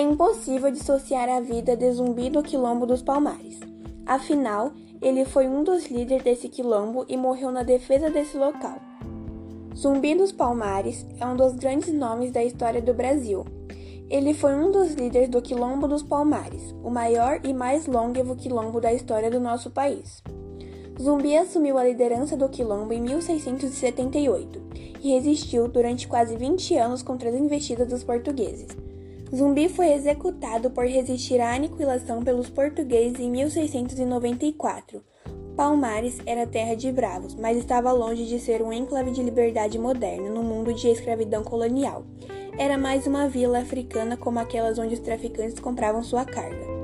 impossível dissociar a vida de Zumbi do Quilombo dos Palmares. Afinal, ele foi um dos líderes desse quilombo e morreu na defesa desse local. Zumbi dos Palmares é um dos grandes nomes da história do Brasil. Ele foi um dos líderes do Quilombo dos Palmares, o maior e mais longevo quilombo da história do nosso país. Zumbi assumiu a liderança do quilombo em 1678 e resistiu durante quase 20 anos contra as investidas dos portugueses. Zumbi foi executado por resistir à aniquilação pelos portugueses em 1694. Palmares era terra de bravos, mas estava longe de ser um enclave de liberdade moderna no mundo de escravidão colonial. Era mais uma vila africana como aquelas onde os traficantes compravam sua carga.